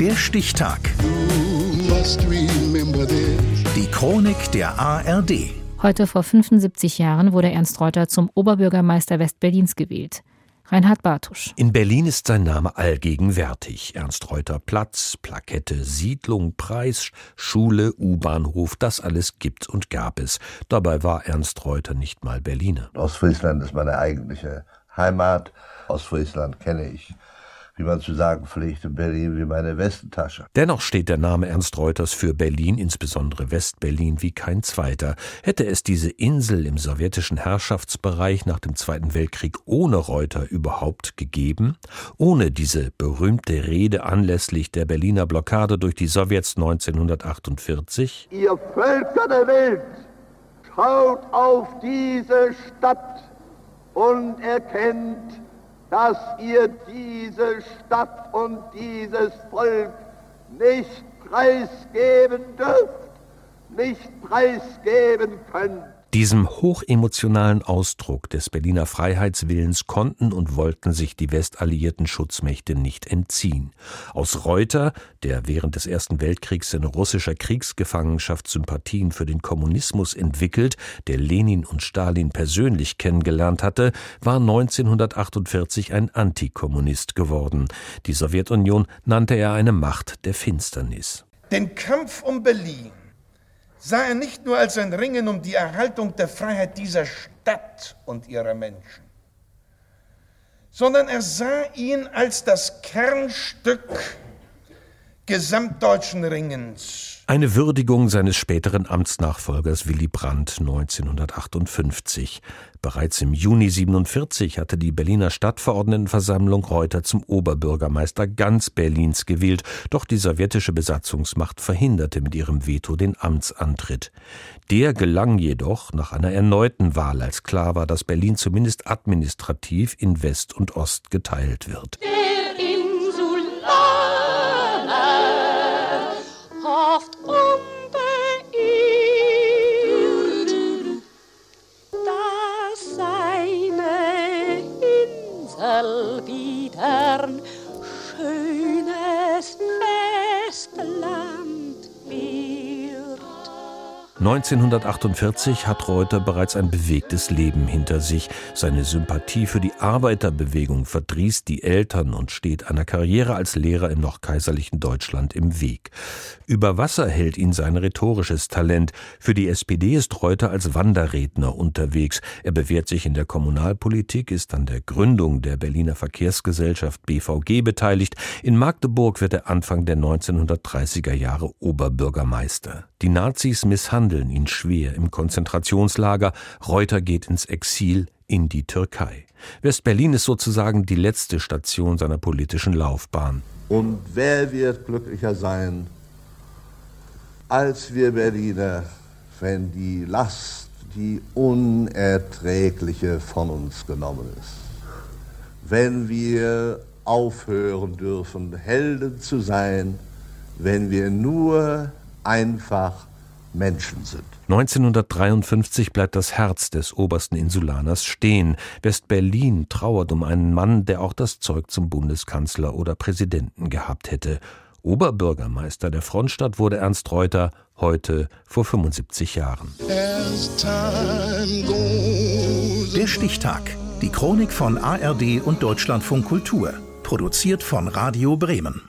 Der Stichtag. Die Chronik der ARD. Heute vor 75 Jahren wurde Ernst Reuter zum Oberbürgermeister Westberlins gewählt. Reinhard Bartusch. In Berlin ist sein Name allgegenwärtig. Ernst Reuter Platz, Plakette, Siedlung, Preis, Schule, U-Bahnhof, das alles gibt und gab es. Dabei war Ernst Reuter nicht mal Berliner. Ostfriesland ist meine eigentliche Heimat. Ostfriesland kenne ich wie man zu sagen pflegt in Berlin, wie meine Westentasche. Dennoch steht der Name Ernst Reuters für Berlin, insbesondere Westberlin, wie kein zweiter. Hätte es diese Insel im sowjetischen Herrschaftsbereich nach dem Zweiten Weltkrieg ohne Reuter überhaupt gegeben? Ohne diese berühmte Rede anlässlich der Berliner Blockade durch die Sowjets 1948? Ihr Völker der Welt, schaut auf diese Stadt und erkennt, dass ihr diese Stadt und dieses Volk nicht preisgeben dürft, nicht preisgeben könnt. Diesem hochemotionalen Ausdruck des Berliner Freiheitswillens konnten und wollten sich die westalliierten Schutzmächte nicht entziehen. Aus Reuter, der während des Ersten Weltkriegs in russischer Kriegsgefangenschaft Sympathien für den Kommunismus entwickelt, der Lenin und Stalin persönlich kennengelernt hatte, war 1948 ein Antikommunist geworden. Die Sowjetunion nannte er eine Macht der Finsternis. Den Kampf um Berlin sah er nicht nur als ein Ringen um die Erhaltung der Freiheit dieser Stadt und ihrer Menschen, sondern er sah ihn als das Kernstück gesamtdeutschen Ringens eine Würdigung seines späteren Amtsnachfolgers Willy Brandt 1958. Bereits im Juni 47 hatte die Berliner Stadtverordnetenversammlung Reuter zum Oberbürgermeister ganz Berlins gewählt, doch die sowjetische Besatzungsmacht verhinderte mit ihrem Veto den Amtsantritt. Der gelang jedoch nach einer erneuten Wahl, als klar war, dass Berlin zumindest administrativ in West und Ost geteilt wird. oft 1948 hat Reuter bereits ein bewegtes Leben hinter sich. Seine Sympathie für die Arbeiterbewegung verdrießt die Eltern und steht einer Karriere als Lehrer im noch kaiserlichen Deutschland im Weg. Über Wasser hält ihn sein rhetorisches Talent. Für die SPD ist Reuter als Wanderredner unterwegs. Er bewährt sich in der Kommunalpolitik, ist an der Gründung der Berliner Verkehrsgesellschaft BVG beteiligt. In Magdeburg wird er Anfang der 1930er Jahre Oberbürgermeister. Die Nazis misshandeln ihn schwer im Konzentrationslager. Reuter geht ins Exil in die Türkei. West-Berlin ist sozusagen die letzte Station seiner politischen Laufbahn. Und wer wird glücklicher sein als wir Berliner, wenn die Last, die unerträgliche von uns genommen ist? Wenn wir aufhören dürfen, Helden zu sein, wenn wir nur einfach Menschen sind. 1953 bleibt das Herz des obersten Insulaners stehen. West-Berlin trauert um einen Mann, der auch das Zeug zum Bundeskanzler oder Präsidenten gehabt hätte. Oberbürgermeister der Frontstadt wurde Ernst Reuter heute vor 75 Jahren. Der Stichtag. Die Chronik von ARD und Deutschlandfunk Kultur. Produziert von Radio Bremen.